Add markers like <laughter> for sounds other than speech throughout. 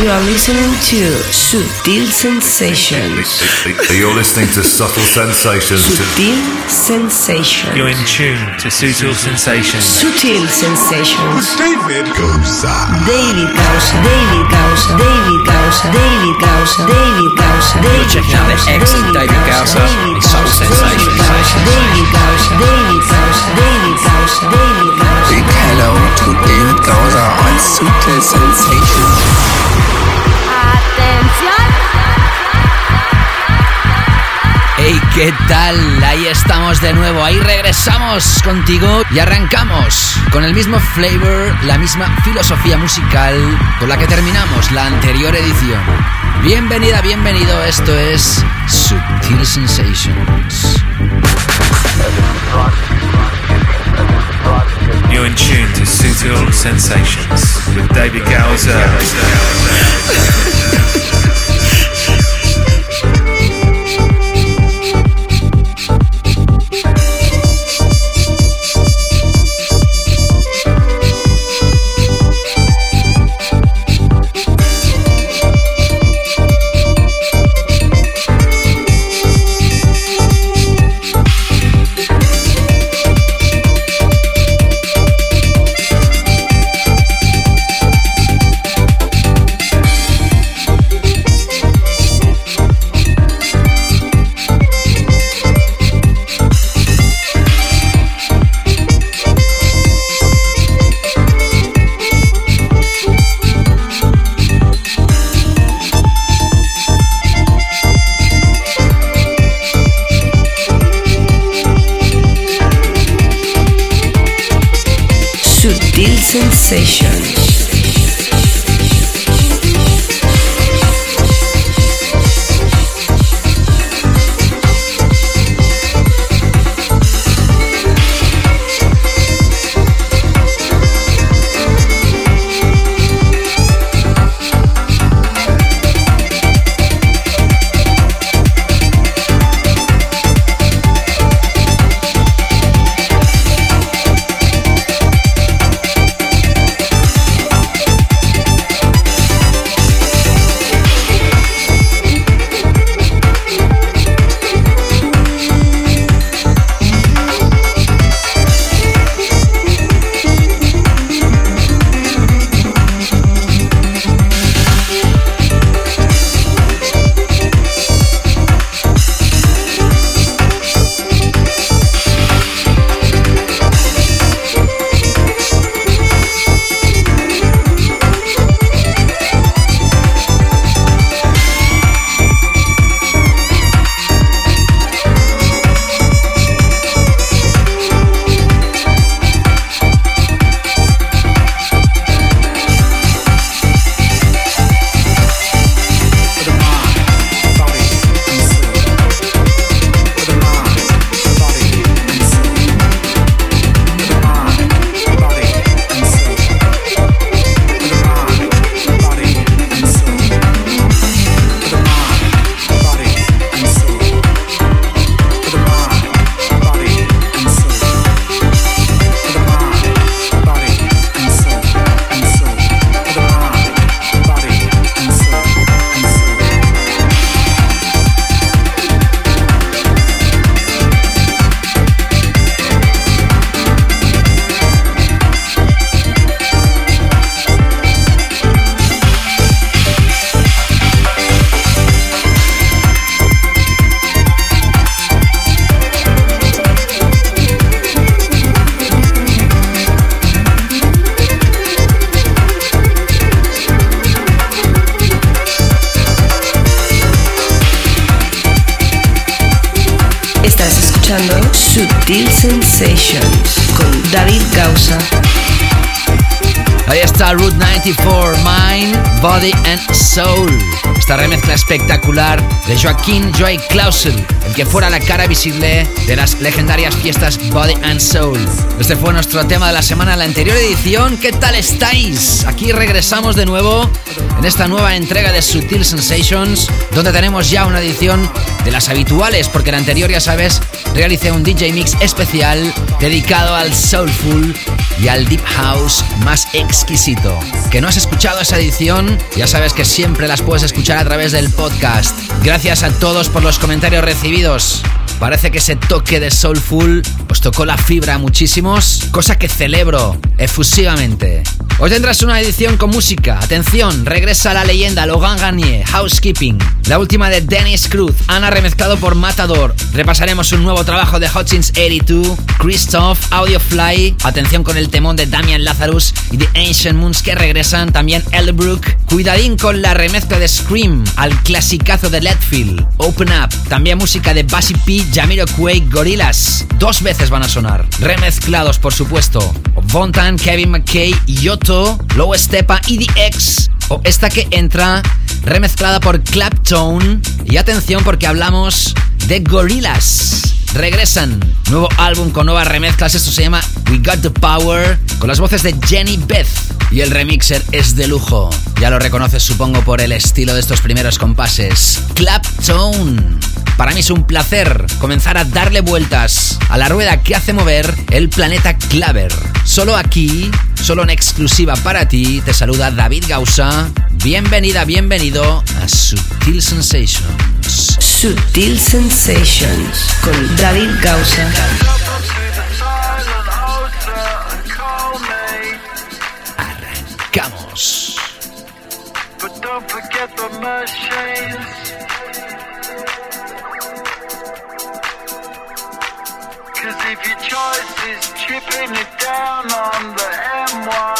You are listening to Subtle Sensations. You're listening to Subtle Sensations. Subtle Sensations. You're in tune to Sutil Sensations. Subtle Sensations. David Goza. David Gausa. David Gausa. David Gausa. David Gausa. David Gausa. David checking out the excellent David Gausa in Subtle Sensations. David Gausa. David Gausa. David Gausa. David Gausa. Big hello to David Gausa on Subtle Sensations. Hey, ¿qué tal? Ahí estamos de nuevo, ahí regresamos contigo y arrancamos con el mismo flavor, la misma filosofía musical con la que terminamos la anterior edición. Bienvenida, bienvenido, esto es Subtle Sensations. You're in tune to Sutil Sensations with David Gowser. Soul. esta remezcla espectacular de Joaquín Joy Clausel, el que fuera la cara visible de las legendarias fiestas Body and Soul. Este fue nuestro tema de la semana, la anterior edición. ¿Qué tal estáis? Aquí regresamos de nuevo en esta nueva entrega de Sutil Sensations, donde tenemos ya una edición de las habituales, porque la anterior, ya sabes, realicé un DJ Mix especial dedicado al Soulful y al Deep House más exquisito. Que no has escuchado esa edición, ya sabes que siempre las puedes escuchar a través del podcast. Gracias a todos por los comentarios recibidos. Parece que ese toque de Soulful os tocó la fibra a muchísimos, cosa que celebro efusivamente. Hoy tendrás una edición con música. Atención, regresa la leyenda Logan Garnier, Housekeeping. La última de Dennis Cruz, Ana remezclado por Matador. Repasaremos un nuevo trabajo de Hutchins 82, Christoph, Audiofly. Atención con el temón de Damian Lazarus y The Ancient Moons que regresan. También Elbrook. Cuidadín con la remezcla de Scream al clasicazo de Letfield. Open Up. También música de Bassy P Jamiroquai, Gorillas. Dos veces van a sonar. Remezclados, por supuesto. Vontan, Kevin McKay, Yoto, Low Stepa y The X. O esta que entra remezclada por Claptone. Y atención porque hablamos de Gorillas regresan. Nuevo álbum con nuevas remezclas. Esto se llama We Got the Power. Con las voces de Jenny Beth. Y el remixer es de lujo. Ya lo reconoces, supongo, por el estilo de estos primeros compases. Claptone. Para mí es un placer comenzar a darle vueltas a la rueda que hace mover el planeta Claver. Solo aquí, solo en exclusiva para ti, te saluda David Gausa. Bienvenida, bienvenido a Sutil Sensations. Sutil Sensations con David Gausa. Arrancamos. But don't forget the machines. Cause if your choice is chipping it down on the M1,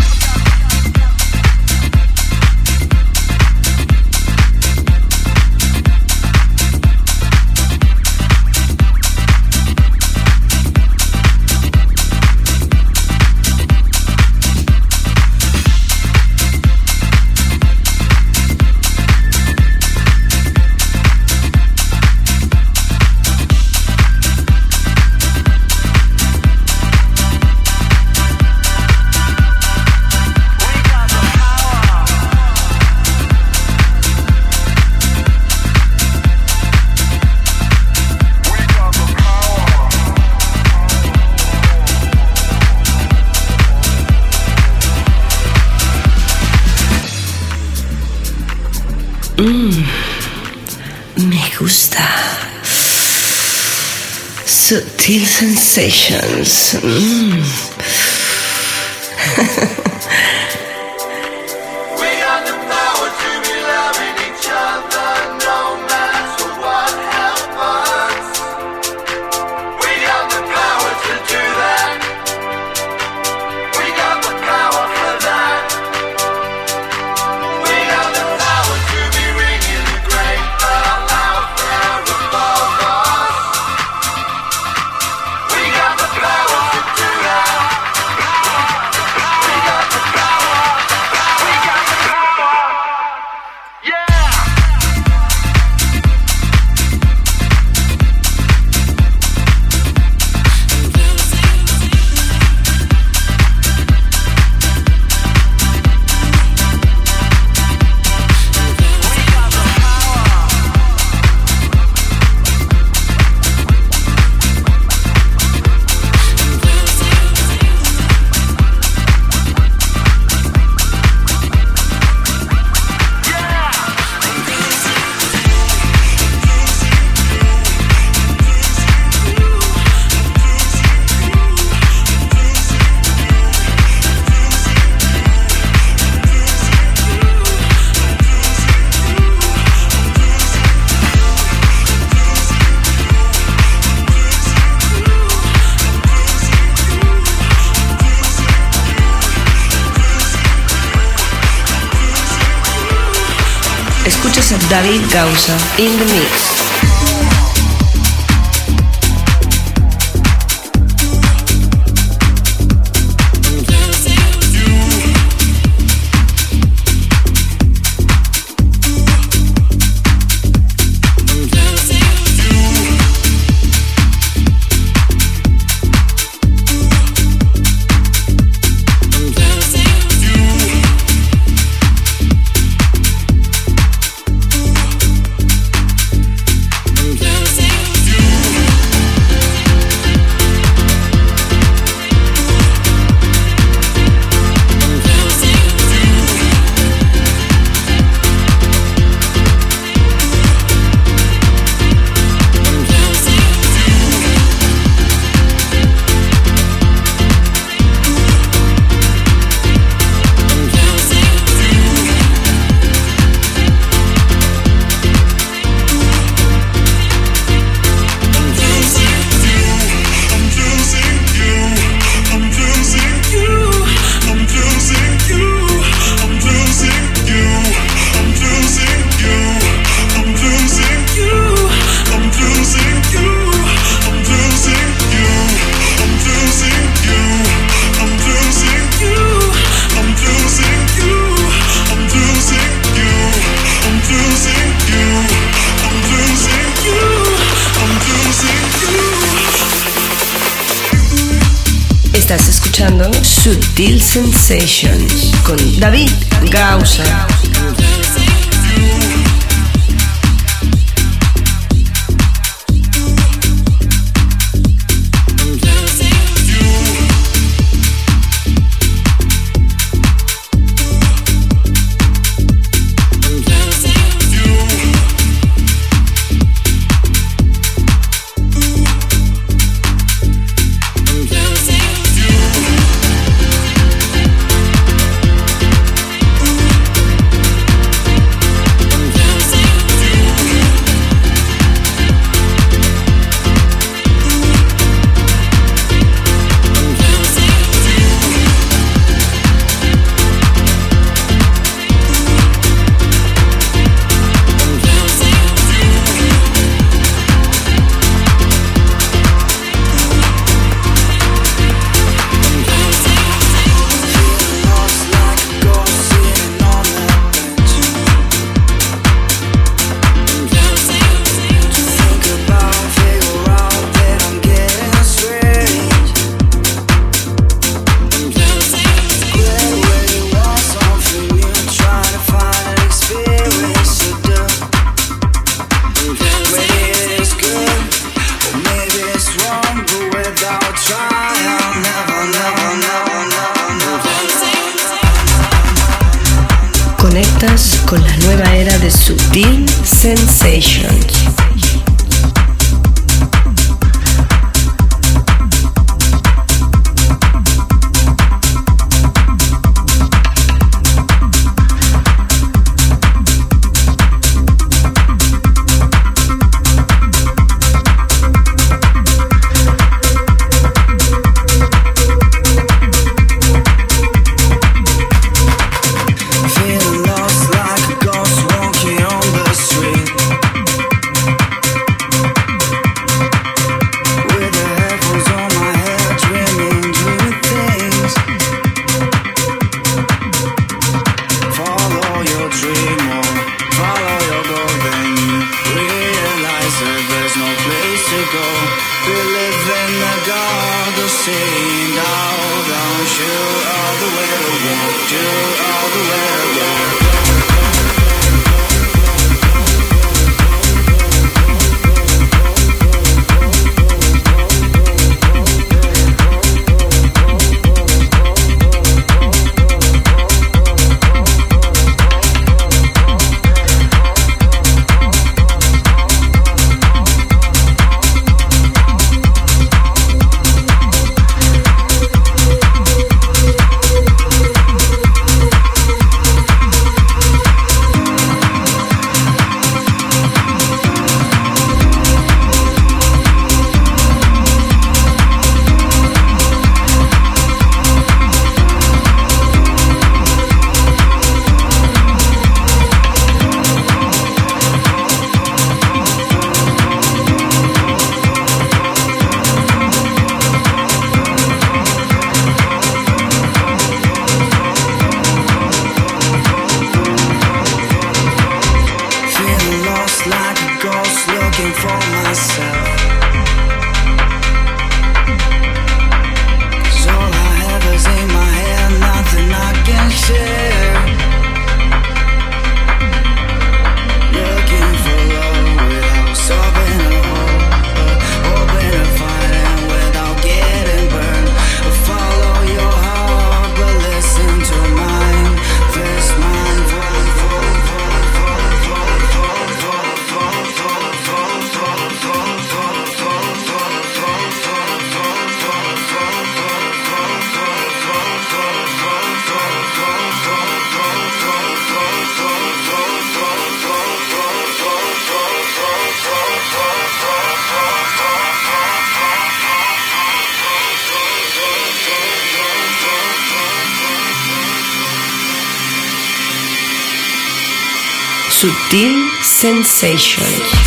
Sensations. Mm. David Gausa in the mix. Sensations con David We live in don't shoot all the way do all the way. Sensations.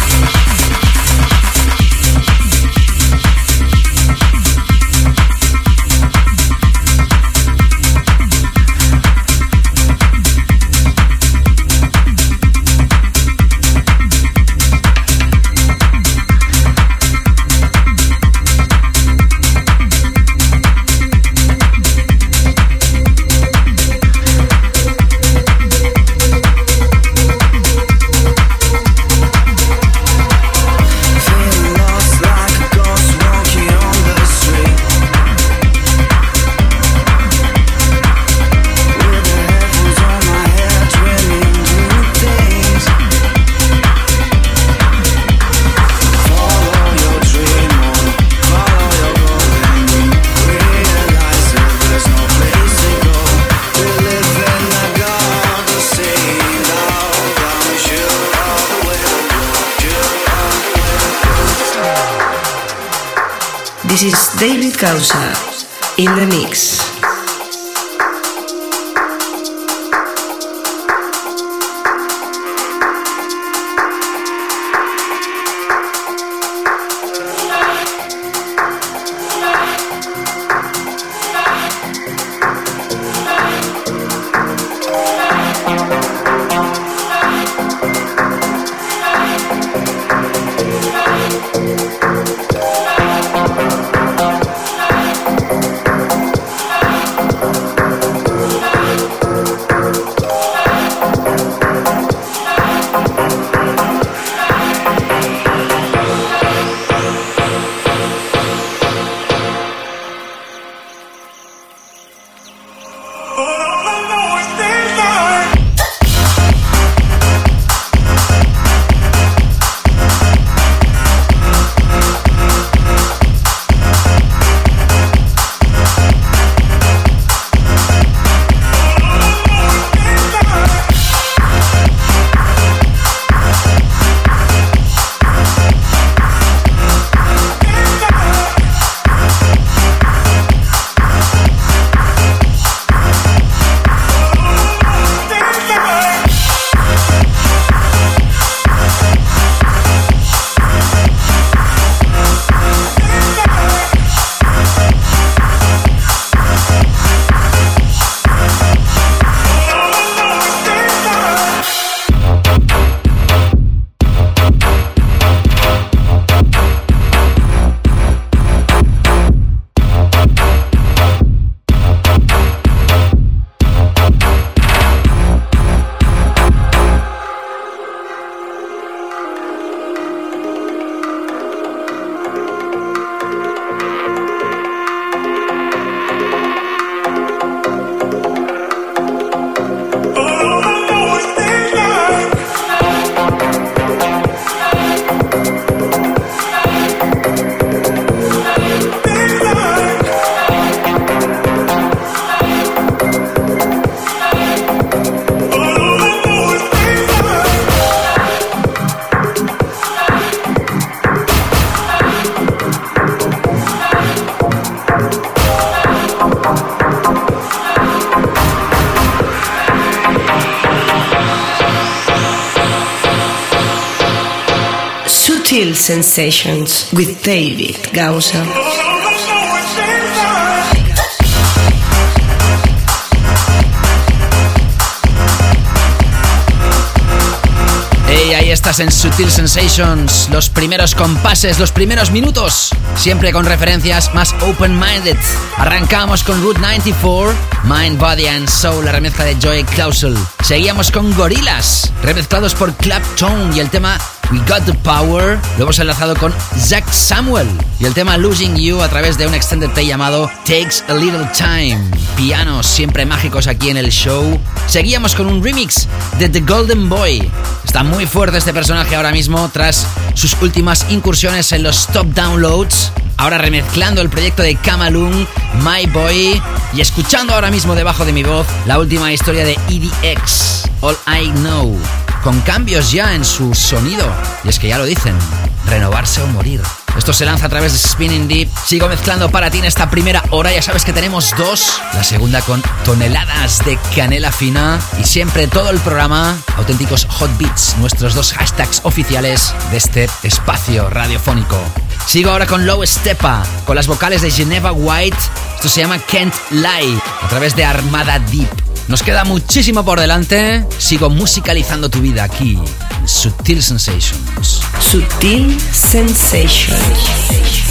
Mix. Sensations with David Gausa. Hey, ahí estás en Sutil Sensations, los primeros compases, los primeros minutos, siempre con referencias más open-minded. Arrancamos con Route 94, Mind, Body and Soul, la remezcla de Joy Clausel. Seguíamos con Gorillaz, remezclados por Claptone y el tema We Got the Power. Lo hemos enlazado con Zach Samuel y el tema Losing You a través de un extended play llamado Takes a Little Time. Pianos siempre mágicos aquí en el show. Seguíamos con un remix de The Golden Boy. Está muy fuerte este personaje ahora mismo tras sus últimas incursiones en los top downloads. Ahora remezclando el proyecto de Kamalung, My Boy, y escuchando ahora mismo debajo de mi voz la última historia de EDX, All I Know, con cambios ya en su sonido. Y es que ya lo dicen, renovarse o morir. Esto se lanza a través de Spinning Deep. Sigo mezclando para ti en esta primera hora. Ya sabes que tenemos dos. La segunda con toneladas de canela fina. Y siempre todo el programa, auténticos hot beats, nuestros dos hashtags oficiales de este espacio radiofónico. Sigo ahora con Low Stepa, con las vocales de Geneva White. Esto se llama Can't Lie, a través de Armada Deep. Nos queda muchísimo por delante. Sigo musicalizando tu vida aquí en Sutil Sensations. Sutil Sensations.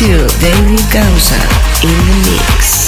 David Gausa in the mix.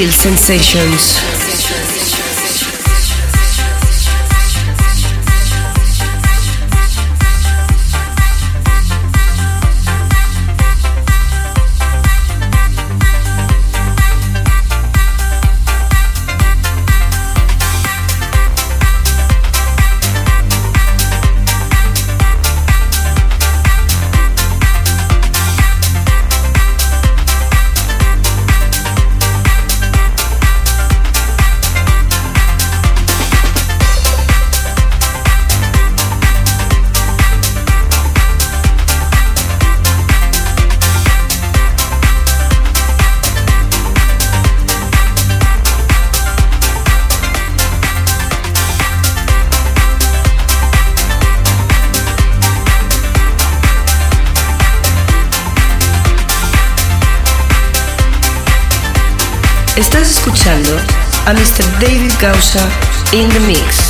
Sutil Sensations. Escuchando a Mr. David Gausa in the mix.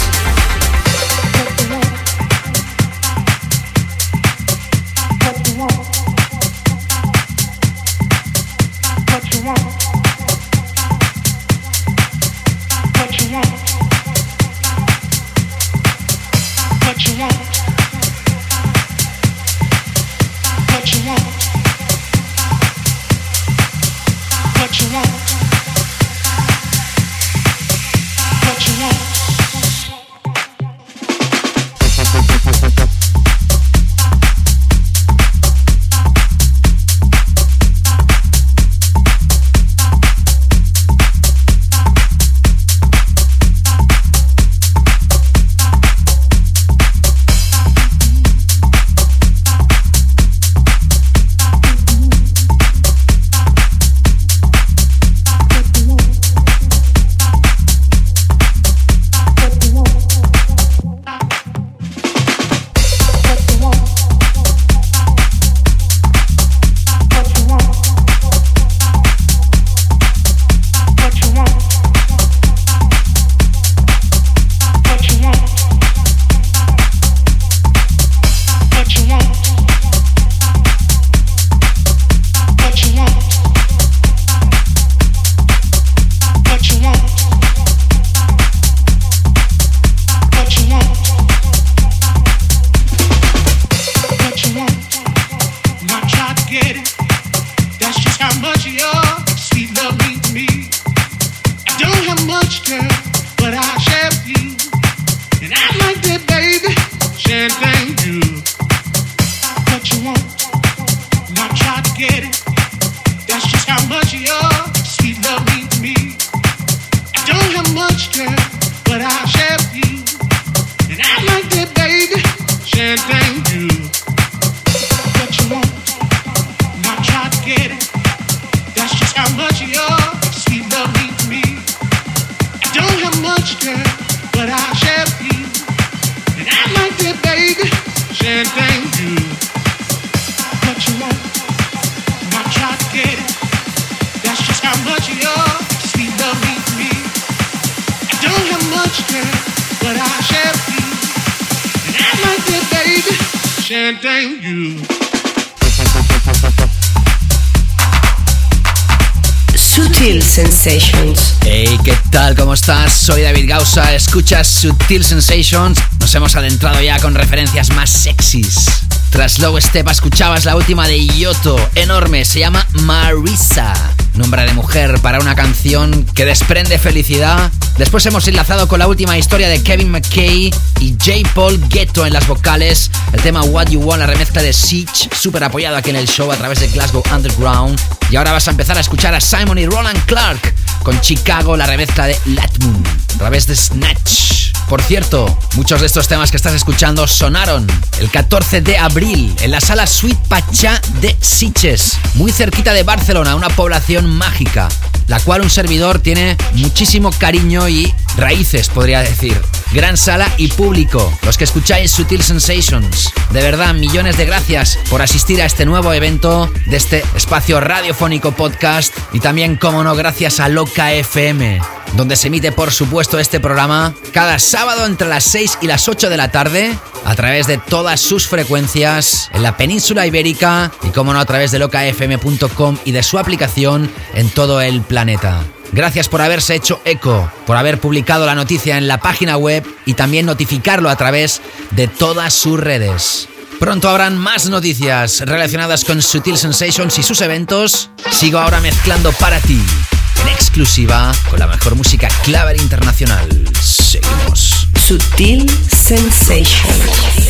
Do. Hey, ¿qué tal? ¿Cómo estás? Soy David Gausa, escuchas Sutil Sensations. Nos hemos adentrado ya con referencias más sexys. Tras Low Step escuchabas la última de Yoto, enorme, se llama Marisa. Nombre de mujer para una canción que desprende felicidad. Después hemos enlazado con la última historia de Kevin McKay y J. Paul Ghetto en las vocales. El tema What You Want, la remezcla de Siege, súper apoyado aquí en el show a través de Glasgow Underground. Y ahora vas a empezar a escuchar a Simon y Roland Clark con Chicago, la remezcla de Latmoon a través de Snatch. Por cierto, muchos de estos temas que estás escuchando sonaron el 14 de abril en la sala Suite Pachá de Siches, muy cerquita de Barcelona, una población mágica, la cual un servidor tiene muchísimo cariño y raíces, podría decir. Gran sala y público, los que escucháis Sutil Sensations. De verdad, millones de gracias por asistir a este nuevo evento de este espacio radiofónico podcast y también, como no, gracias a Loca FM, donde se emite, por supuesto, este programa cada sábado entre las 6 y las 8 de la tarde a través de todas sus frecuencias en la península ibérica y, como no, a través de locafm.com y de su aplicación en todo el planeta. Gracias por haberse hecho eco, por haber publicado la noticia en la página web y también notificarlo a través de todas sus redes. Pronto habrán más noticias relacionadas con Sutil Sensations y sus eventos. Sigo ahora mezclando para ti, en exclusiva, con la mejor música clave internacional. Seguimos. Sutil Sensations.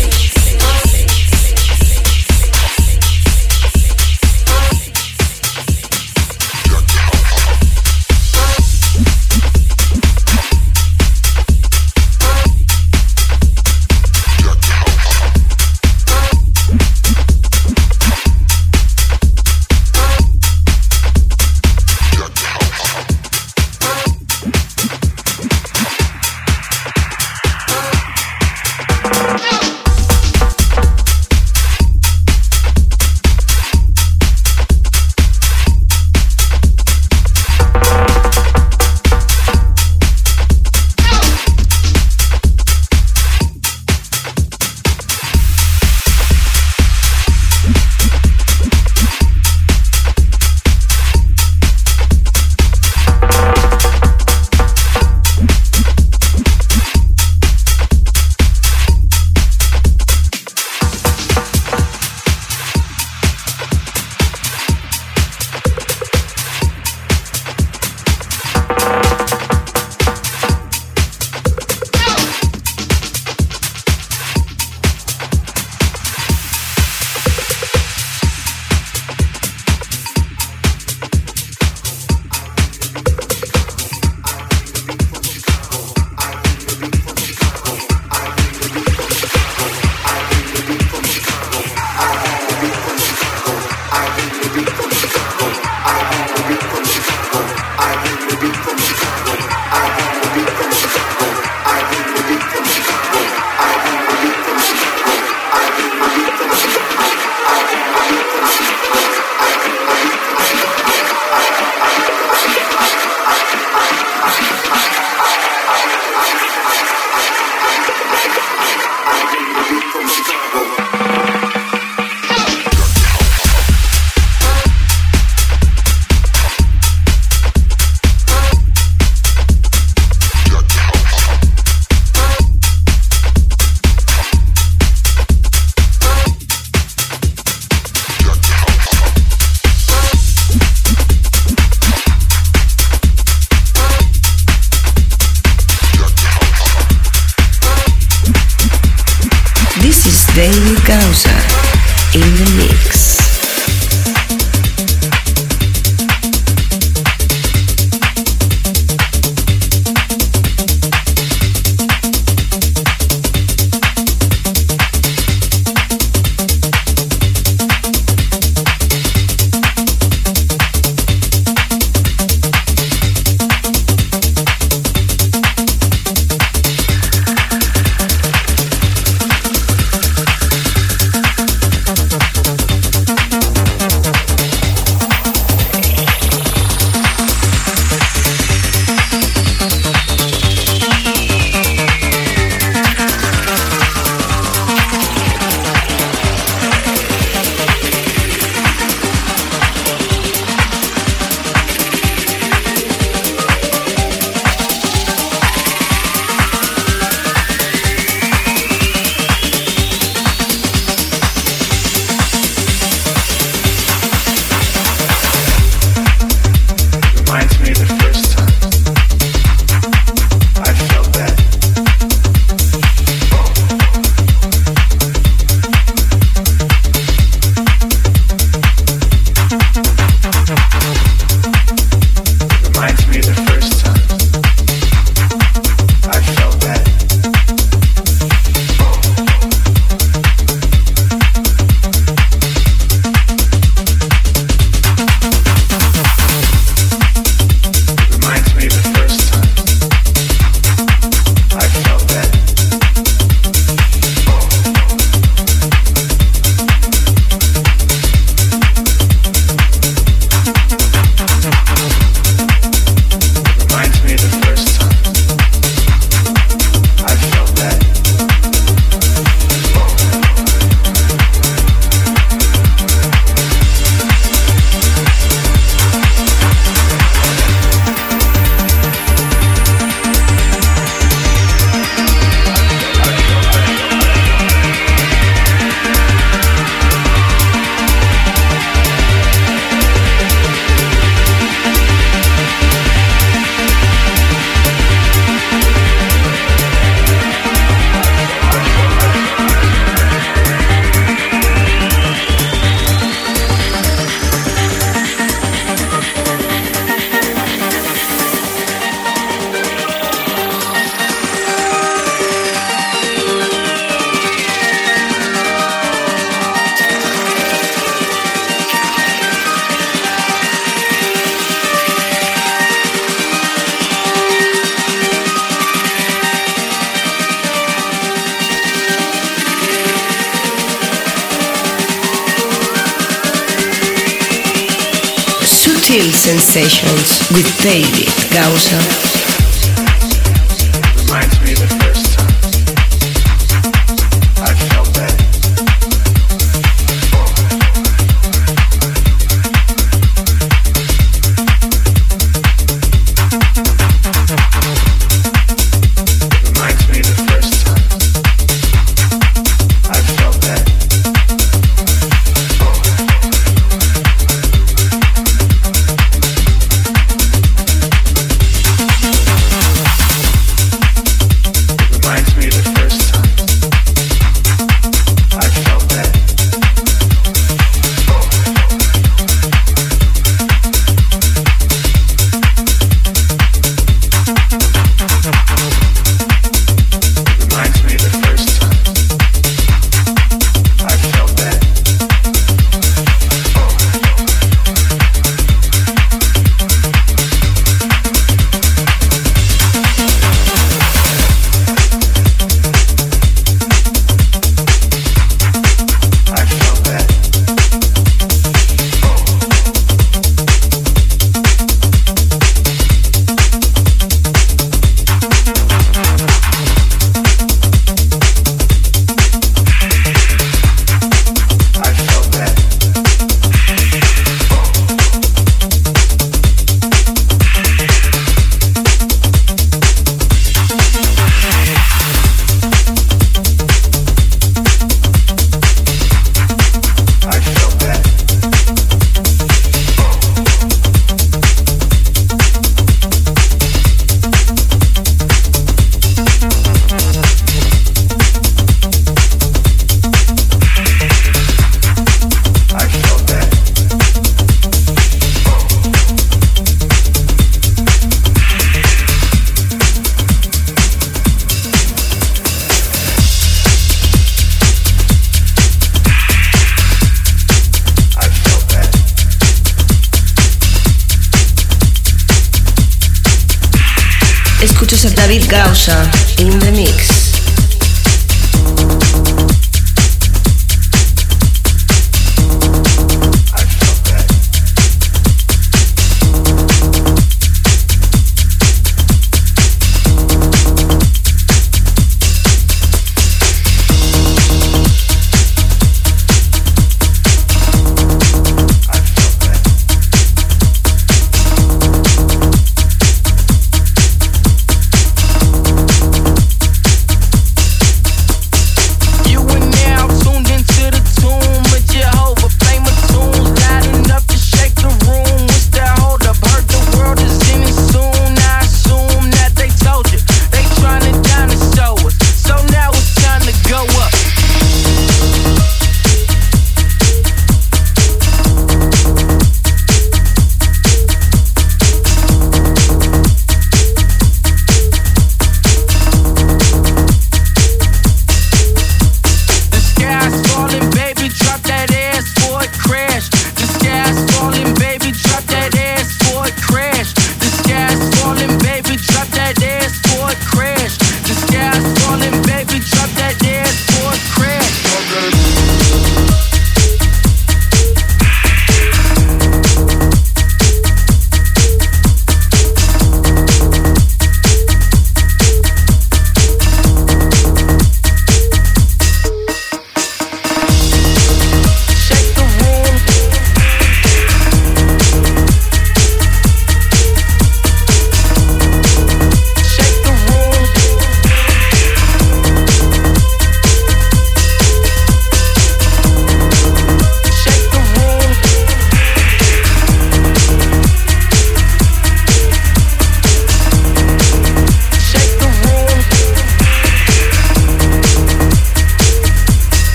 Sensations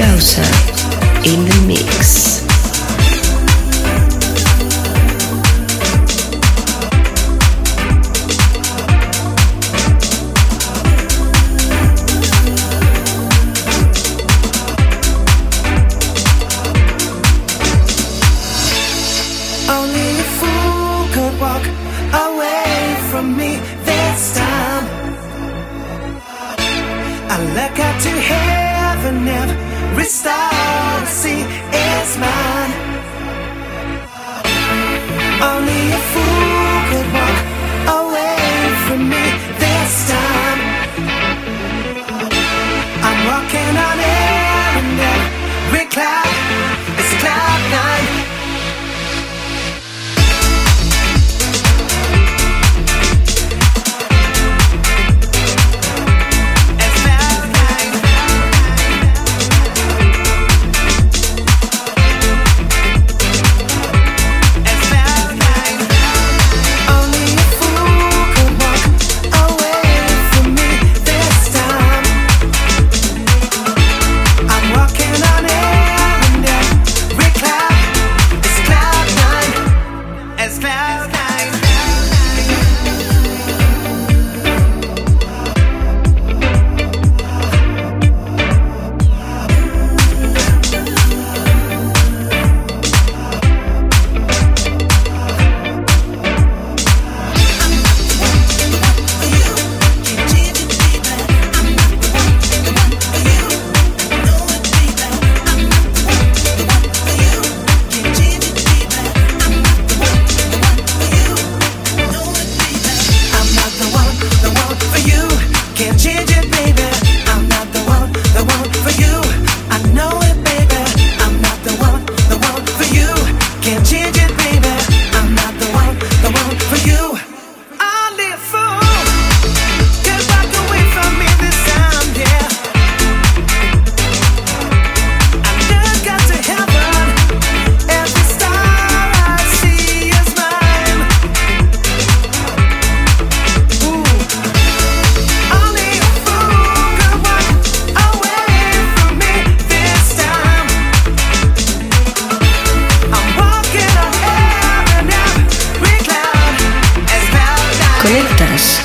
David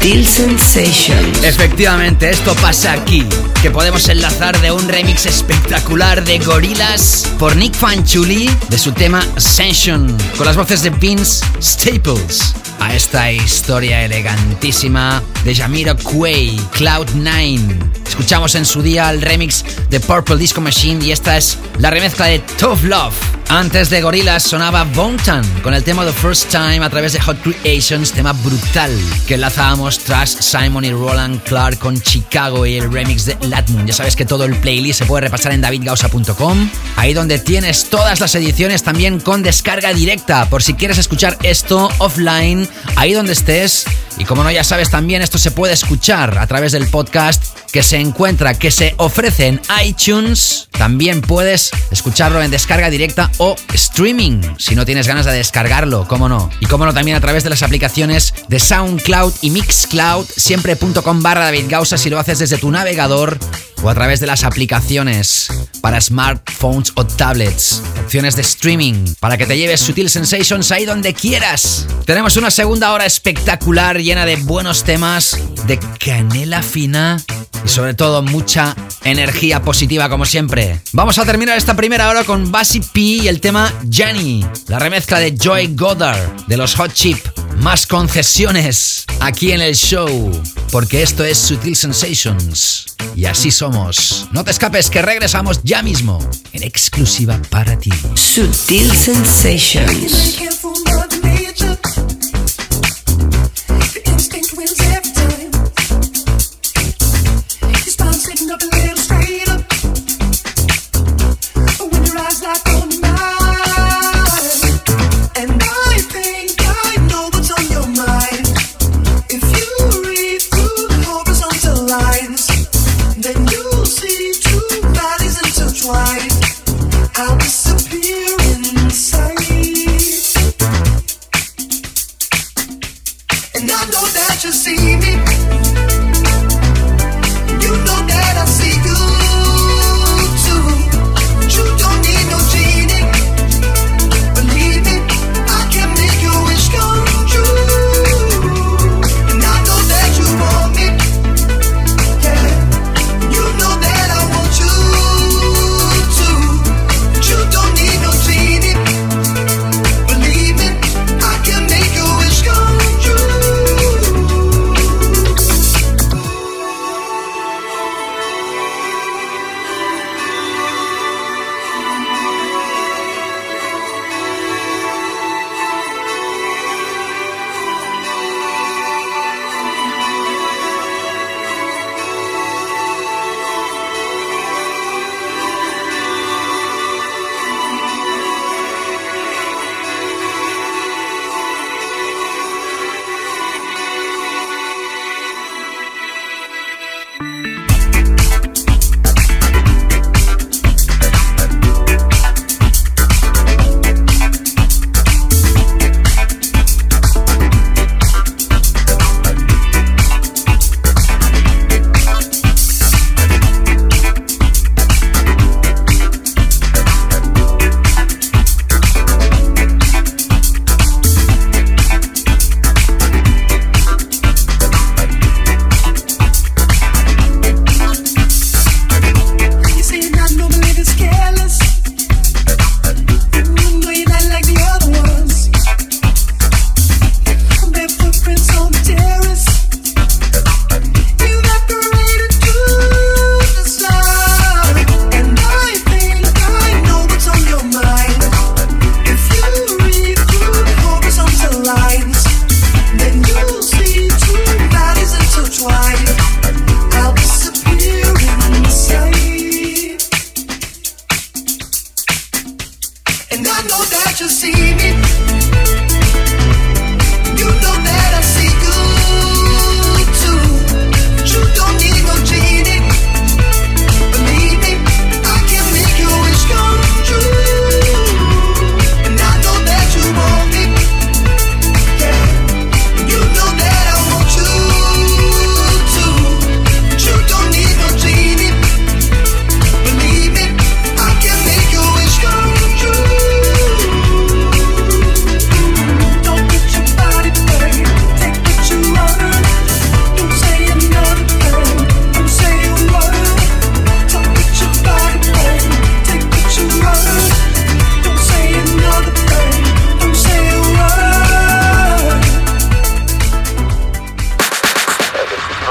Sensations. Efectivamente, esto pasa aquí. Que podemos enlazar de un remix espectacular de Gorillaz por Nick Fanchuli de su tema Ascension, con las voces de Vince Staples. A esta historia elegantísima de Jamiro Quay, Cloud9. Escuchamos en su día el remix de Purple Disco Machine y esta es la remezcla de Tough Love. Antes de Gorillaz sonaba Bontan con el tema The First Time a través de Hot Creations, tema brutal que enlazábamos tras Simon y Roland Clark con Chicago y el remix de Latmoon. Ya sabes que todo el playlist se puede repasar en davidgausa.com, ahí donde tienes todas las ediciones también con descarga directa, por si quieres escuchar esto offline, ahí donde estés. Y como no ya sabes también esto se puede escuchar a través del podcast que se encuentra, que se ofrece en iTunes. También puedes escucharlo en descarga directa o streaming, si no tienes ganas de descargarlo, cómo no. Y cómo no también a través de las aplicaciones de SoundCloud y Mixcloud, siempre.com barra David Gausa si lo haces desde tu navegador o a través de las aplicaciones para smartphones o tablets. Opciones de streaming para que te lleves Sutil Sensations ahí donde quieras. Tenemos una segunda hora espectacular llena de buenos temas, de canela fina y sobre todo mucha energía positiva como siempre. Vamos a terminar esta primera hora con Bassy P y el tema Jenny, la remezcla de Joy Goddard de los Hot Chip. Más concesiones aquí en el show, porque esto es Sutil Sensations. Y así somos. No te escapes que regresamos ya mismo en exclusiva para ti. Sutil Sensations.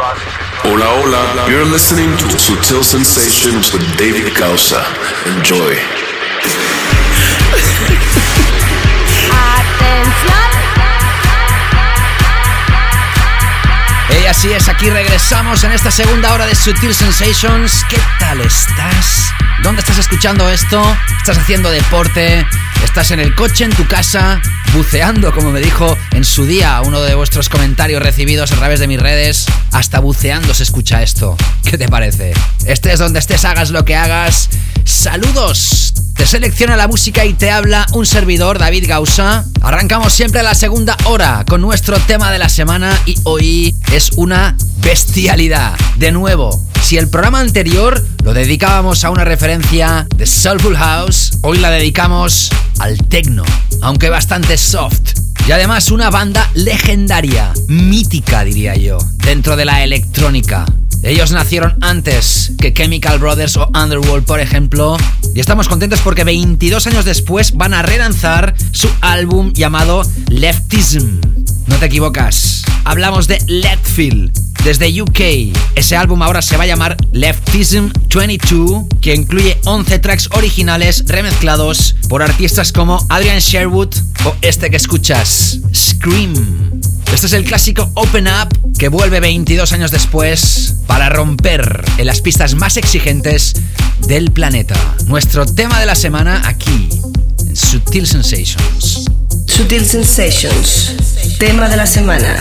Hola, hola. You're listening to Sutil Sensations with David Gausa. Enjoy. Y así es, aquí regresamos en esta segunda hora de Sutil Sensations. ¿Qué tal estás? ¿Dónde estás escuchando esto? ¿Estás haciendo deporte? ¿Estás en el coche, en tu casa? Buceando, como me dijo en su día uno de vuestros comentarios recibidos a través de mis redes. Hasta buceando se escucha esto. ¿Qué te parece? Estés donde estés, hagas lo que hagas. Saludos. Te selecciona la música y te habla un servidor, David Gausa. Arrancamos siempre la segunda hora con nuestro tema de la semana y hoy es una bestialidad. De nuevo, si el programa anterior lo dedicábamos a una referencia de Soulful House, hoy la dedicamos al techno, aunque bastante soft. Y además una banda legendaria, mítica diría yo, dentro de la electrónica. Ellos nacieron antes que Chemical Brothers o Underworld, por ejemplo, y estamos contentos porque 22 años después van a relanzar su álbum llamado Leftism. No te equivocas, hablamos de Letfield desde UK. Ese álbum ahora se va a llamar Leftism 22, que incluye 11 tracks originales remezclados por artistas como Adrian Sherwood o este que escuchas, Scream. Este es el clásico Open Up que vuelve 22 años después para romper en las pistas más exigentes del planeta. Nuestro tema de la semana aquí, en Sutil Sensations. Sutil Sensations. Tema de la semana.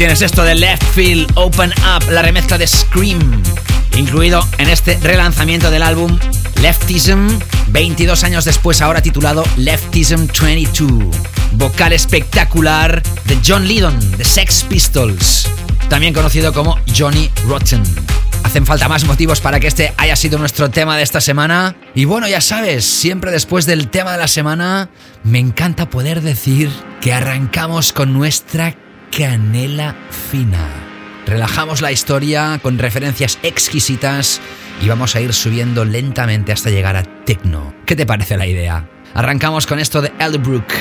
tienes esto de Left Field Open Up, la remezcla de Scream, incluido en este relanzamiento del álbum Leftism, 22 años después, ahora titulado Leftism 22. Vocal espectacular de John Lydon, de Sex Pistols, también conocido como Johnny Rotten. Hacen falta más motivos para que este haya sido nuestro tema de esta semana. Y bueno, ya sabes, siempre después del tema de la semana, me encanta poder decir que arrancamos con nuestra canela fina. Relajamos la historia con referencias exquisitas y vamos a ir subiendo lentamente hasta llegar a Tecno. ¿Qué te parece la idea? Arrancamos con esto de Elbrook,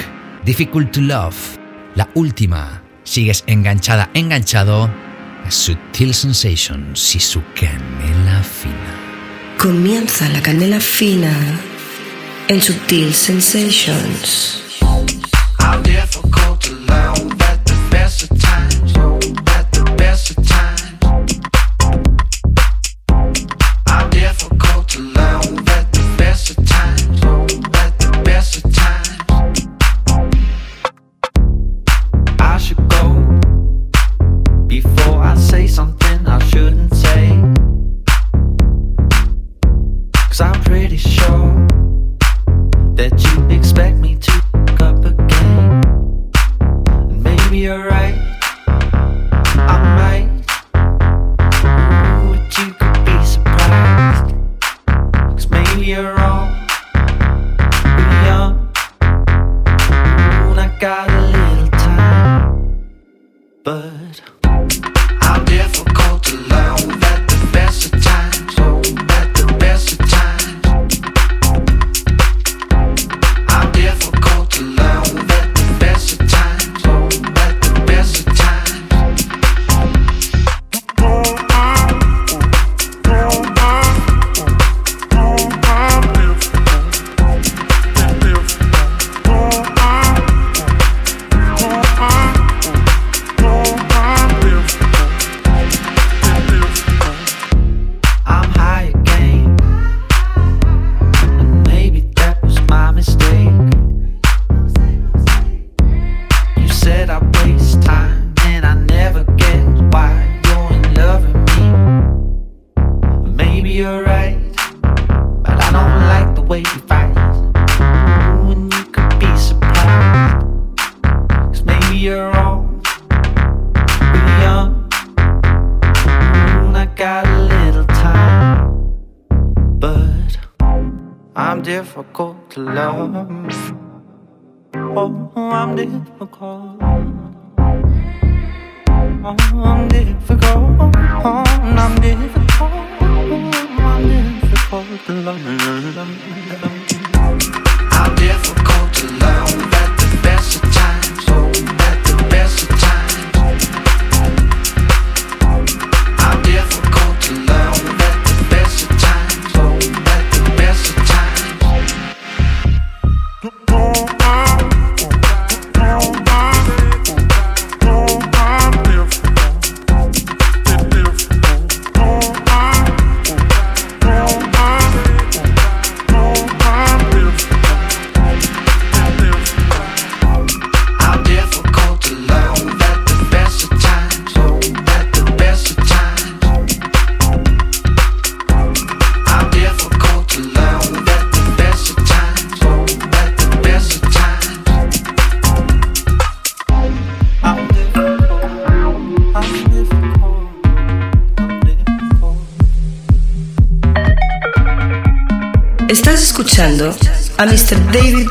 Difficult to Love, la última. Sigues enganchada, enganchado a Sutil Sensations y su canela fina. Comienza la canela fina en Sutil Sensations.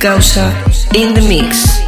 Causa in the mix.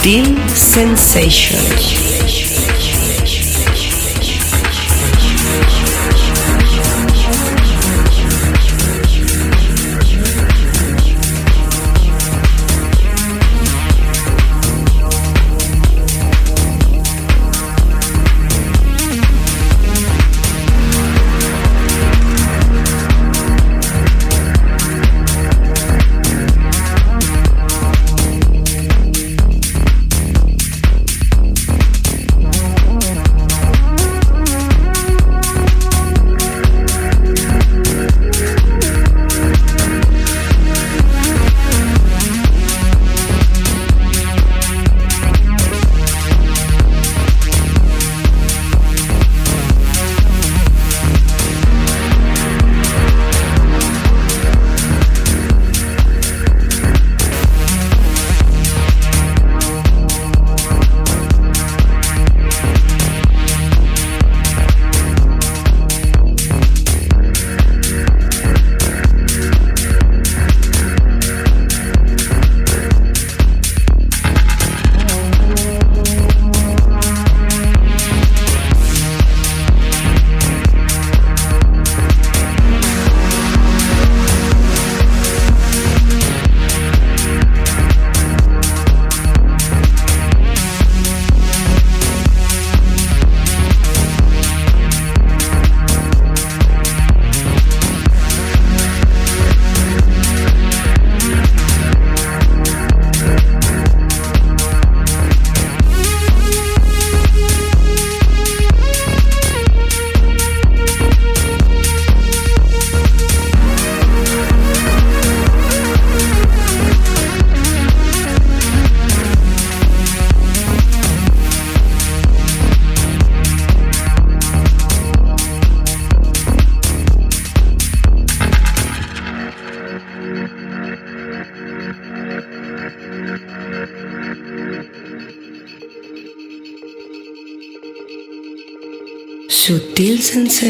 Sutil Sensations.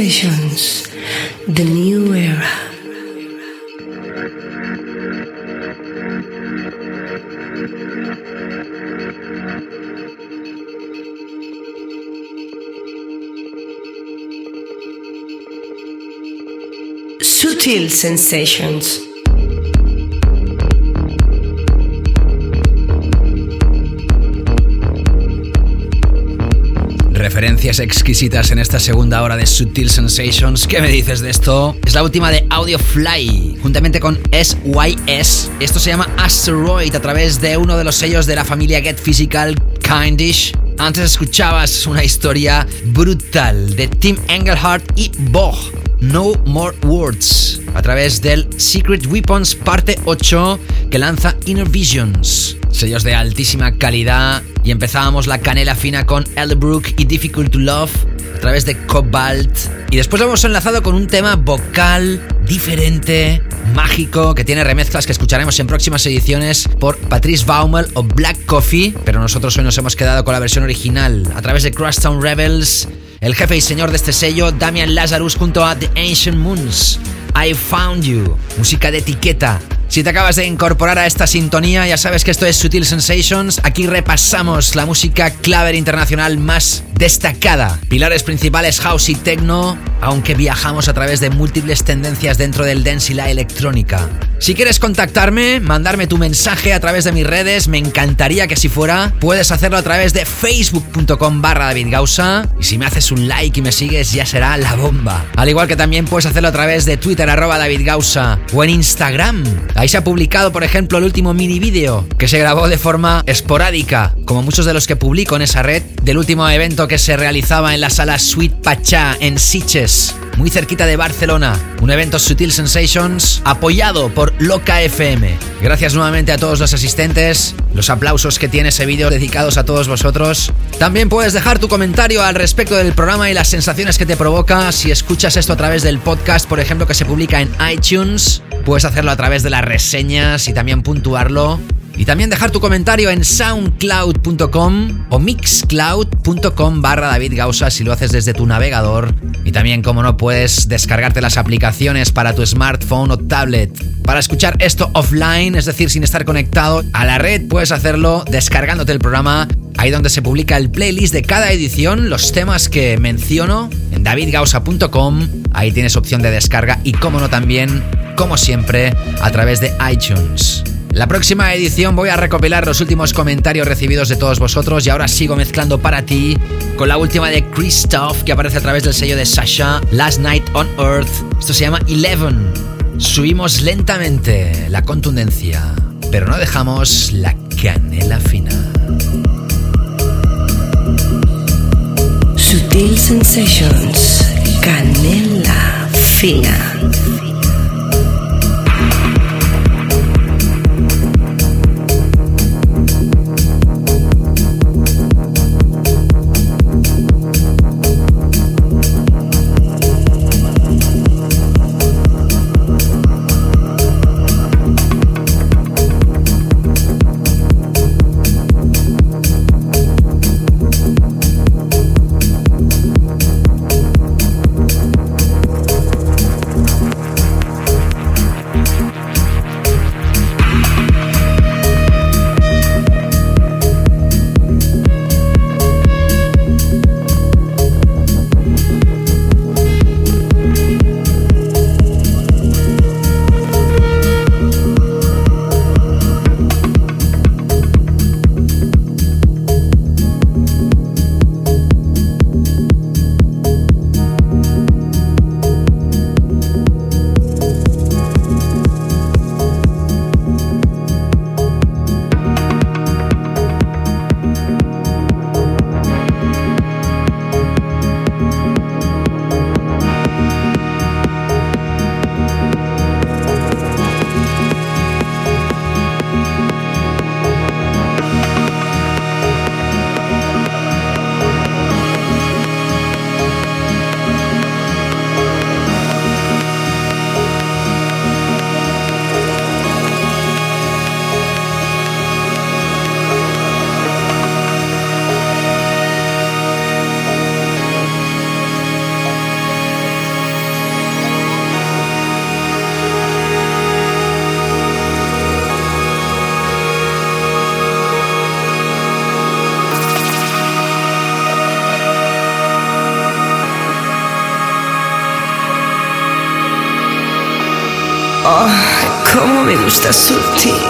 Sensations, the new era. Sutil Sensations. Exquisitas en esta segunda hora de Sutil Sensations. ¿Qué me dices de esto? Es la última de Audio Fly, juntamente con SYS. Esto se llama Asteroid a través de uno de los sellos de la familia Get Physical, Kindish. Antes escuchabas una historia brutal de Tim Engelhardt y Bog. No More Words a través del Secret Weapons parte 8 que lanza Inner Visions. Sellos de altísima calidad y empezábamos la canela fina con Elderbrook y Difficult to Love a través de Cobalt. Y después lo hemos enlazado con un tema vocal diferente, mágico, que tiene remezclas que escucharemos en próximas ediciones por Patrice Baumel o Black Coffee. Pero nosotros hoy nos hemos quedado con la versión original a través de Crosstown Rebels. El jefe y señor de este sello, Damian Lazarus, junto a The Ancient Moons. I Found You, música de etiqueta si te acabas de incorporar a esta sintonía, ya sabes que esto es Sutil Sensations. Aquí repasamos la música clave internacional más destacada. Pilares principales house y techno, aunque viajamos a través de múltiples tendencias dentro del dance y la electrónica. Si quieres contactarme, mandarme tu mensaje a través de mis redes, me encantaría que si fuera, puedes hacerlo a través de facebook.com barra David Gausa. Y si me haces un like y me sigues, ya será la bomba. Al igual que también puedes hacerlo a través de Twitter arroba David Gausa o en Instagram. Ahí se ha publicado, por ejemplo, el último mini vídeo que se grabó de forma esporádica, como muchos de los que publico en esa red, del último evento que se realizaba en la sala Sweet Pachá en Siches, muy cerquita de Barcelona. Un evento Sutil Sensations apoyado por Loca FM. Gracias nuevamente a todos los asistentes, los aplausos que tiene ese vídeo dedicados a todos vosotros. También puedes dejar tu comentario al respecto del programa y las sensaciones que te provoca si escuchas esto a través del podcast, por ejemplo, que se publica en iTunes. Puedes hacerlo a través de las reseñas y también puntuarlo. Y también dejar tu comentario en soundcloud.com o mixcloud.com barra David Gausa si lo haces desde tu navegador. Y también, como no, puedes descargarte las aplicaciones para tu smartphone o tablet. Para escuchar esto offline, es decir, sin estar conectado a la red, puedes hacerlo descargándote el programa ahí donde se publica el playlist de cada edición, los temas que menciono en davidgausa.com. Ahí tienes opción de descarga y, como no, también, como siempre, a través de iTunes. La próxima edición voy a recopilar los últimos comentarios recibidos de todos vosotros y ahora sigo mezclando para ti con la última de Christoph que aparece a través del sello de Sasha, Last Night on Earth. Esto se llama Eleven. Subimos lentamente la contundencia, pero no dejamos la canela fina. Sutil Sensations, canela fina. Me gusta sutil.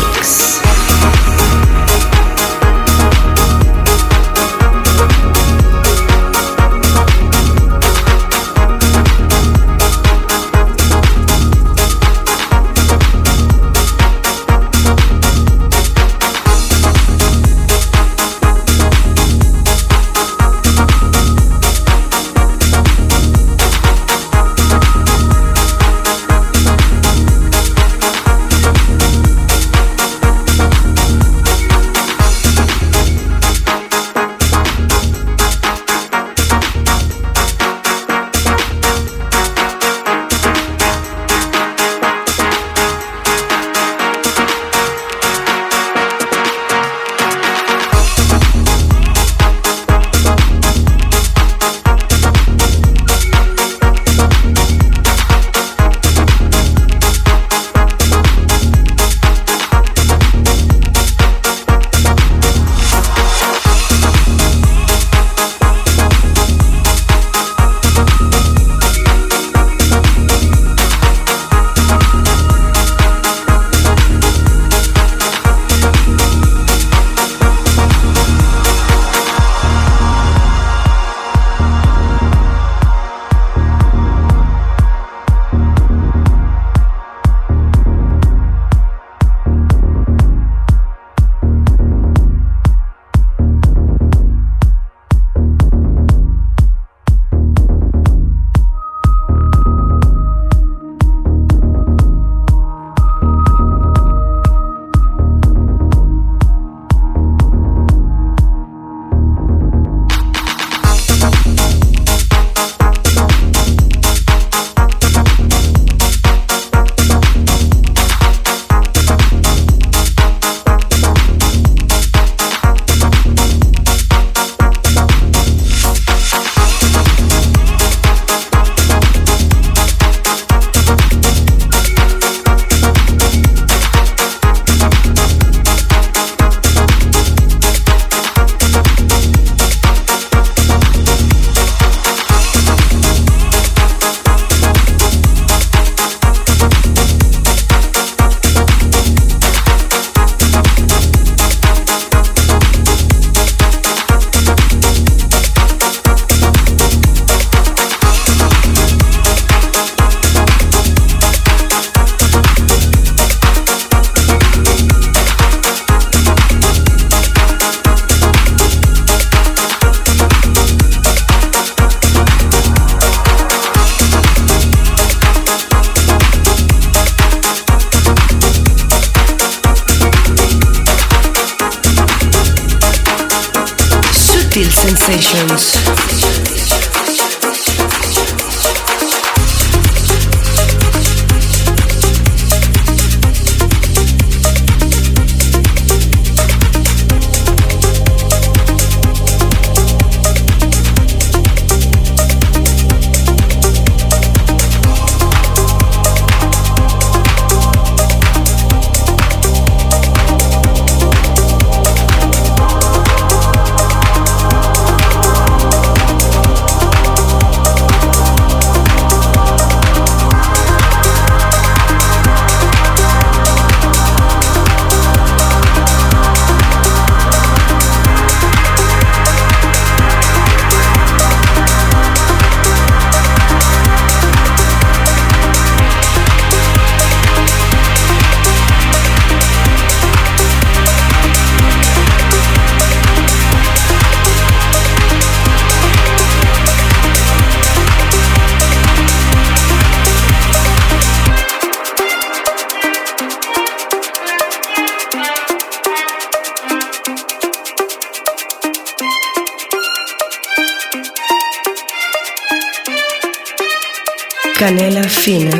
fina.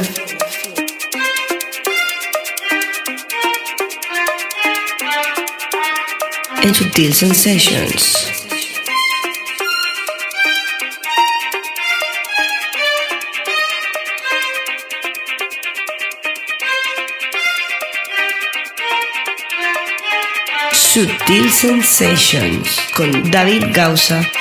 And subtle sensations. Sutil Sensations con David Gausa.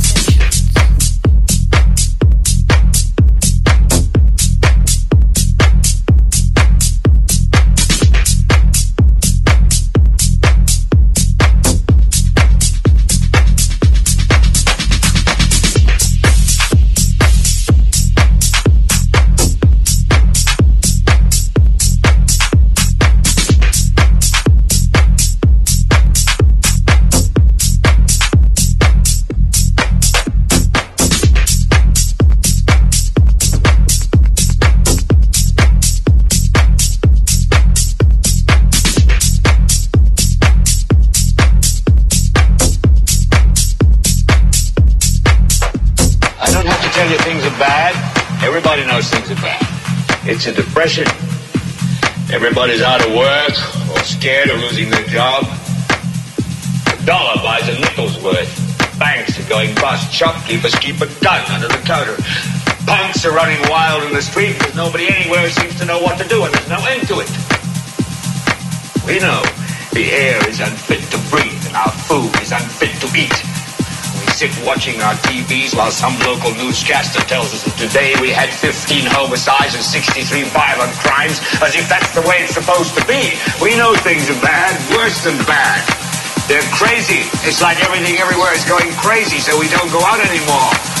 Everybody's out of work or scared of losing their job. A dollar buys a nickel's worth. Banks are going bust. Shopkeepers keep a gun under the counter. Punks are running wild in the street because nobody anywhere seems to know what to do and there's no end to it. We know the air is unfit to breathe and our food is unfit to eat. Sit watching our TVs while some local newscaster tells us that today we had 15 homicides and 63 violent crimes as if that's the way it's supposed to be. We know things are bad, worse than bad. They're crazy. It's like everything everywhere is going crazy, so we don't go out anymore.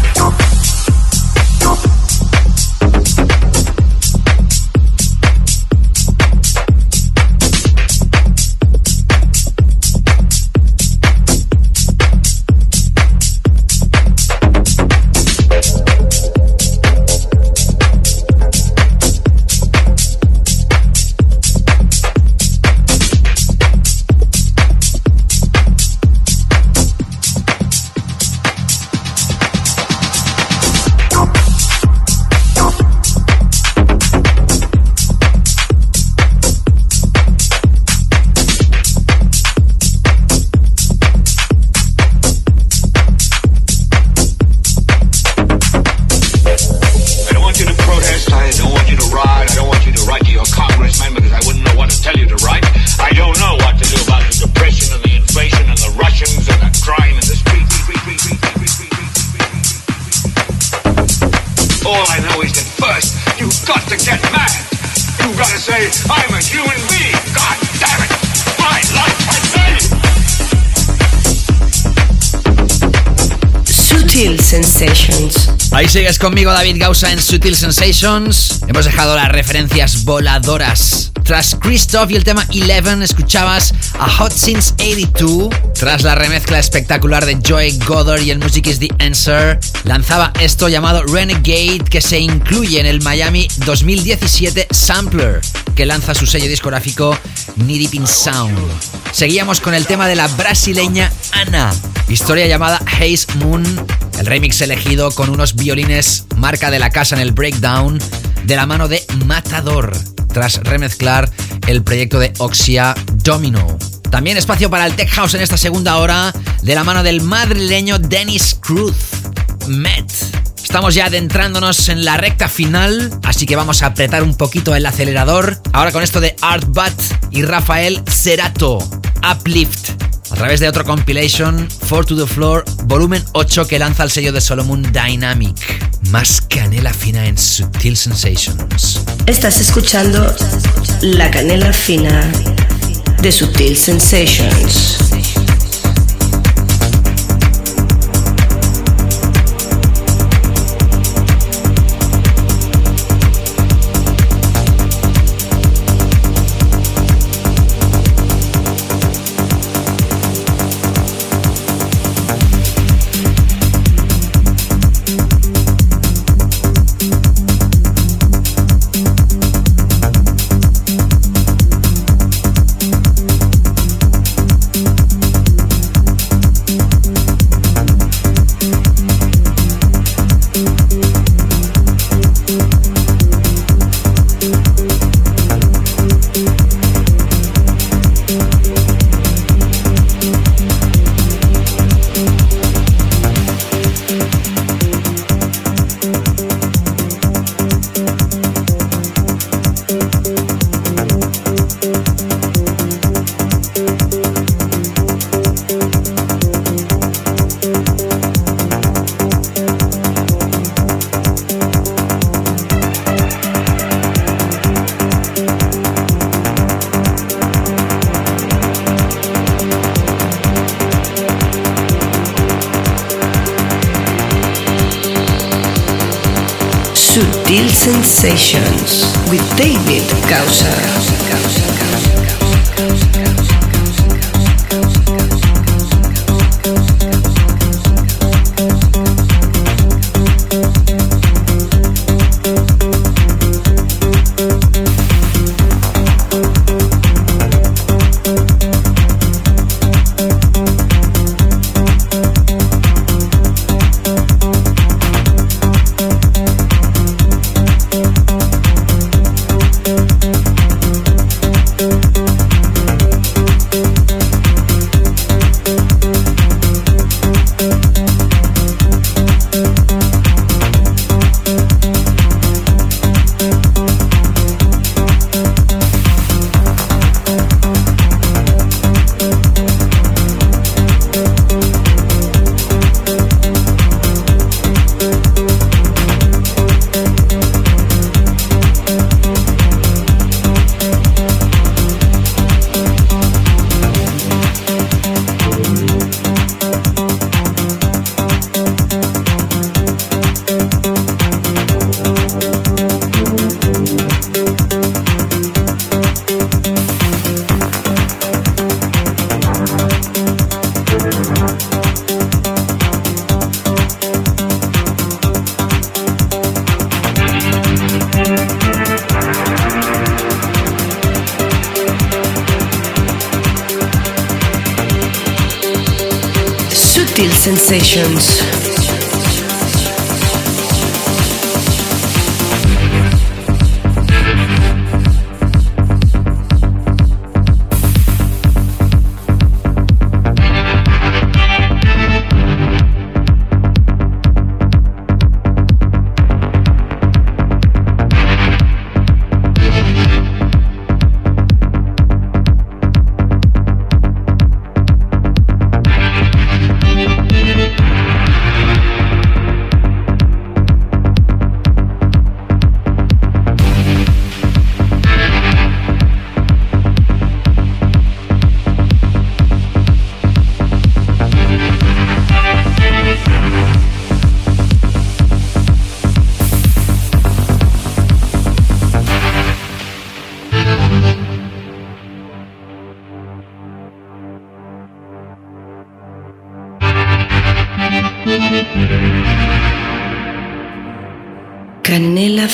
Conmigo, David Gausa, en Sutil Sensations. Hemos dejado las referencias voladoras. Tras Christoph y el tema 11, escuchabas a Hot Since 82. Tras la remezcla espectacular de Joy Goddard y el Music is the Answer, lanzaba esto llamado Renegade, que se incluye en el Miami 2017 Sampler, que lanza su sello discográfico Knee Sound. Seguíamos con el tema de la brasileña Ana, historia llamada Haze Moon, el remix elegido con unos violines marca de la casa en el breakdown de la mano de Matador, tras remezclar el proyecto de Oxia Domino. También espacio para el Tech House en esta segunda hora de la mano del madrileño Dennis Cruz. Met. Estamos ya adentrándonos en la recta final, así que vamos a apretar un poquito el acelerador. Ahora con esto de Art Bat y Rafael Cerato, Uplift. A través de otro compilation, 4 to the Floor, volumen 8 que lanza el sello de Solomon Dynamic. Más canela fina en Subtil Sensations. Estás escuchando La Canela Fina de Sutil Sensations. Sensations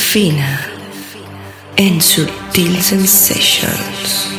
fina en Subtle Sensations.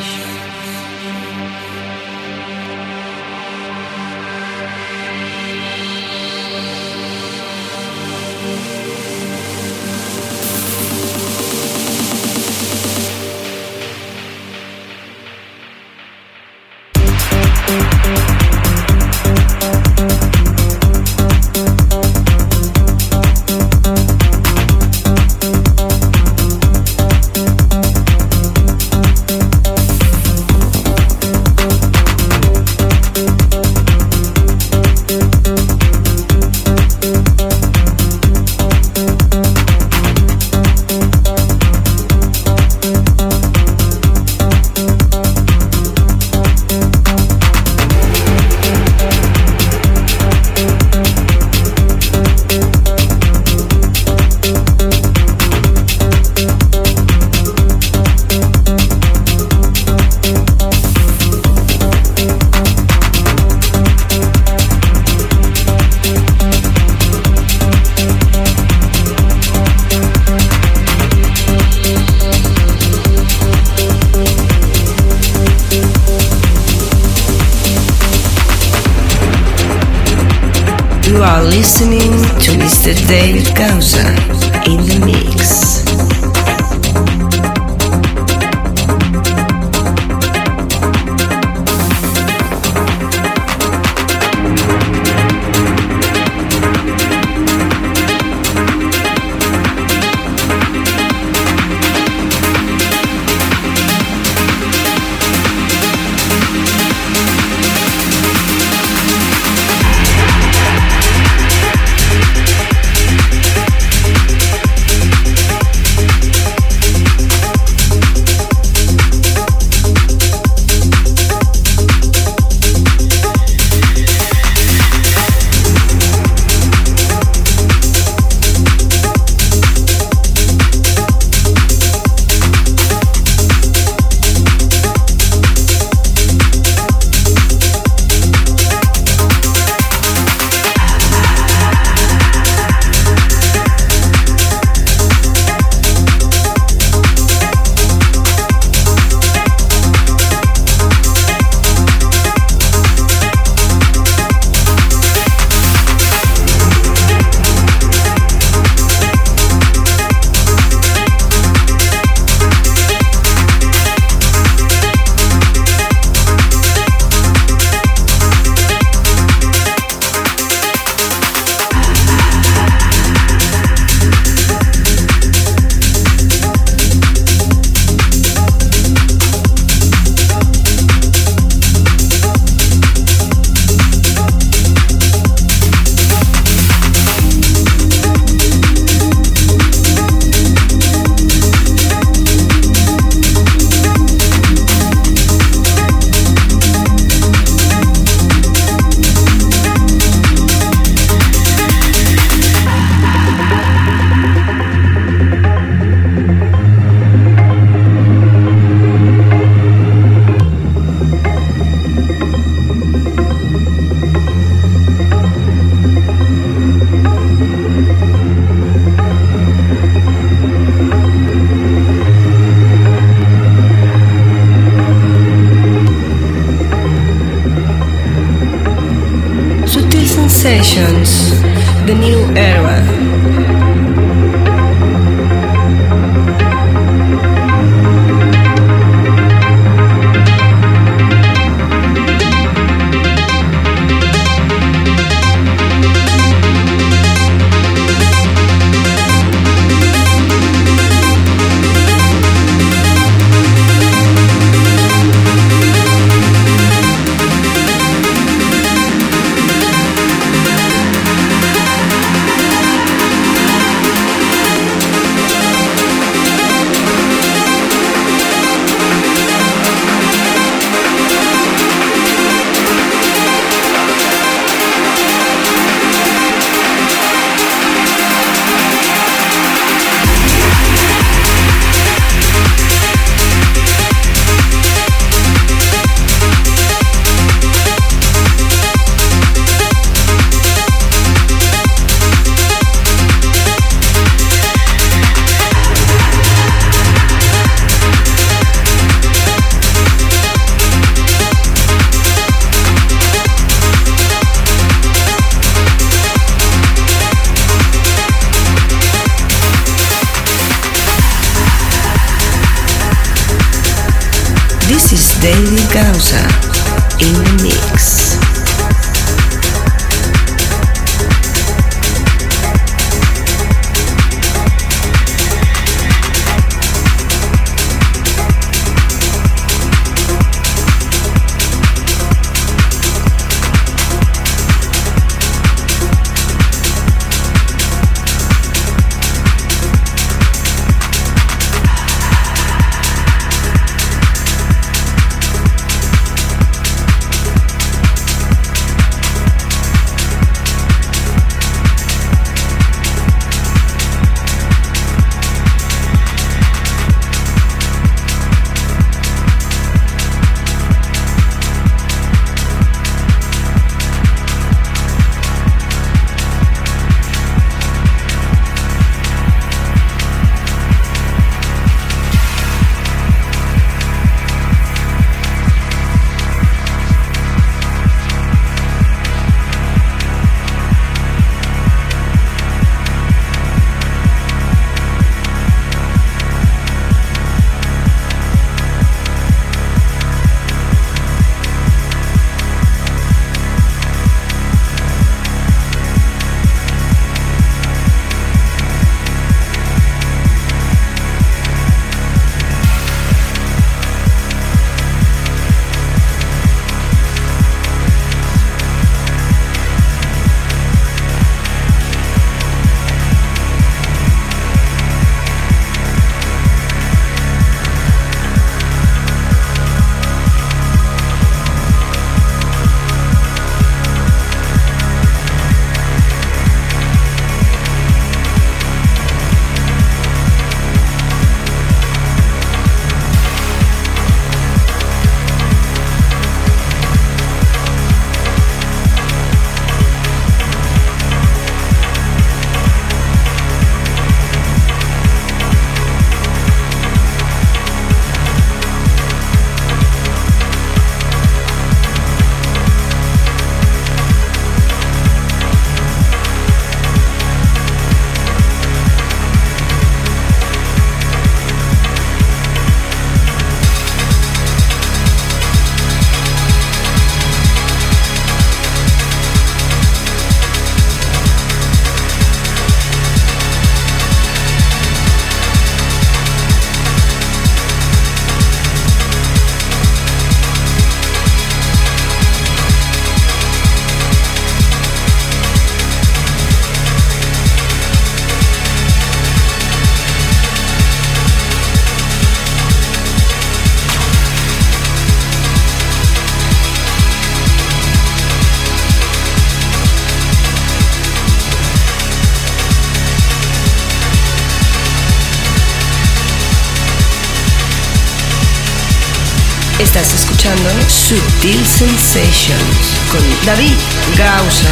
Sutil Sensations con David Gausa.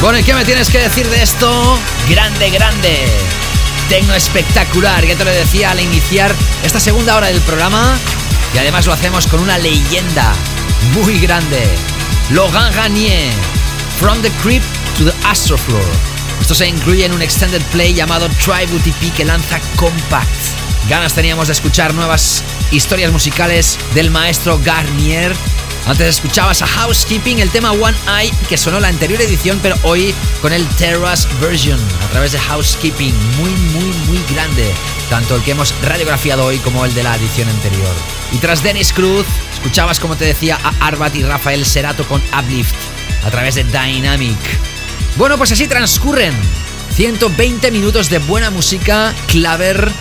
Bueno, ¿y qué me tienes que decir de esto? Grande, grande. Tecno espectacular, ya te lo decía al iniciar esta segunda hora del programa. Y además lo hacemos con una leyenda muy grande. Logan Gagnier, From the Crypt to the Astrofloor. Esto se incluye en un extended play llamado Tribute EP que lanza Compact. Ganas teníamos de escuchar nuevas historias musicales del maestro Garnier. Antes escuchabas a Housekeeping, el tema One Eye, que sonó la anterior edición, pero hoy con el Terrace Version, a través de Housekeeping. Muy, muy, muy grande. Tanto el que hemos radiografiado hoy como el de la edición anterior. Y tras Dennis Cruz, escuchabas, como te decía, a Arbat y Rafael Serato con Uplift, a través de Dynamic. Bueno, pues así transcurren 120 minutos de buena música, claver,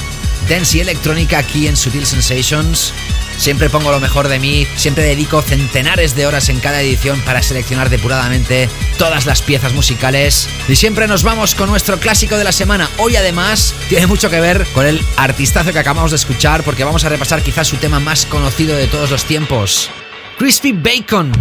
dance y electrónica aquí en Sutil Sensations. Siempre pongo lo mejor de mí, siempre dedico centenares de horas en cada edición para seleccionar depuradamente todas las piezas musicales. Y siempre nos vamos con nuestro clásico de la semana. Hoy además tiene mucho que ver con el artistazo que acabamos de escuchar porque vamos a repasar quizás su tema más conocido de todos los tiempos. Crispy Bacon.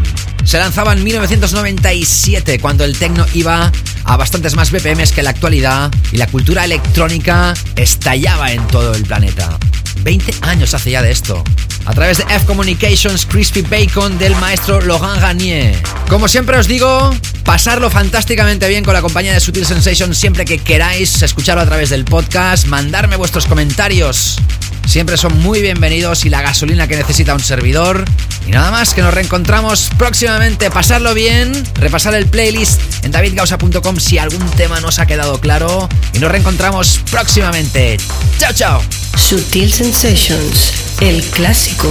Se lanzaba en 1997 cuando el techno iba a bastantes más BPMs que la actualidad y la cultura electrónica estallaba en todo el planeta. 20 años hace ya de esto. A través de F Communications Crispy Bacon del maestro Laurent Garnier. Como siempre os digo, pasarlo fantásticamente bien con la compañía de Sutil Sensation siempre que queráis escucharlo a través del podcast, mandarme vuestros comentarios. Siempre son muy bienvenidos y la gasolina que necesita un servidor. Y nada más, que nos reencontramos próximamente. Pasarlo bien, repasar el playlist en davidgausa.com si algún tema nos ha quedado claro. Y nos reencontramos próximamente. Chao, chao. Sutil Sensations, el clásico.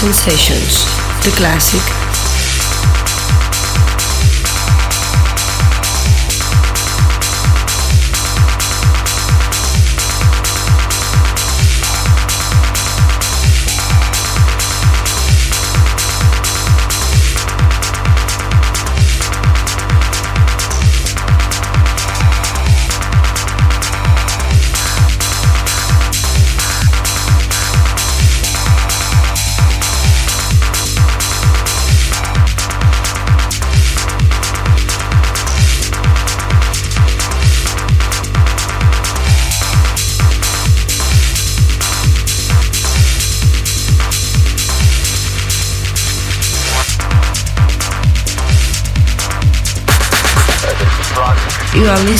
Sensations, the classic.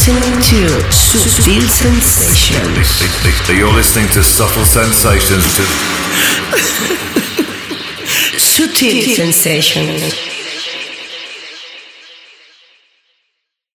Listening to Sutil Sensations. You're listening to Subtle Sensations. Subtle <laughs> Sensations.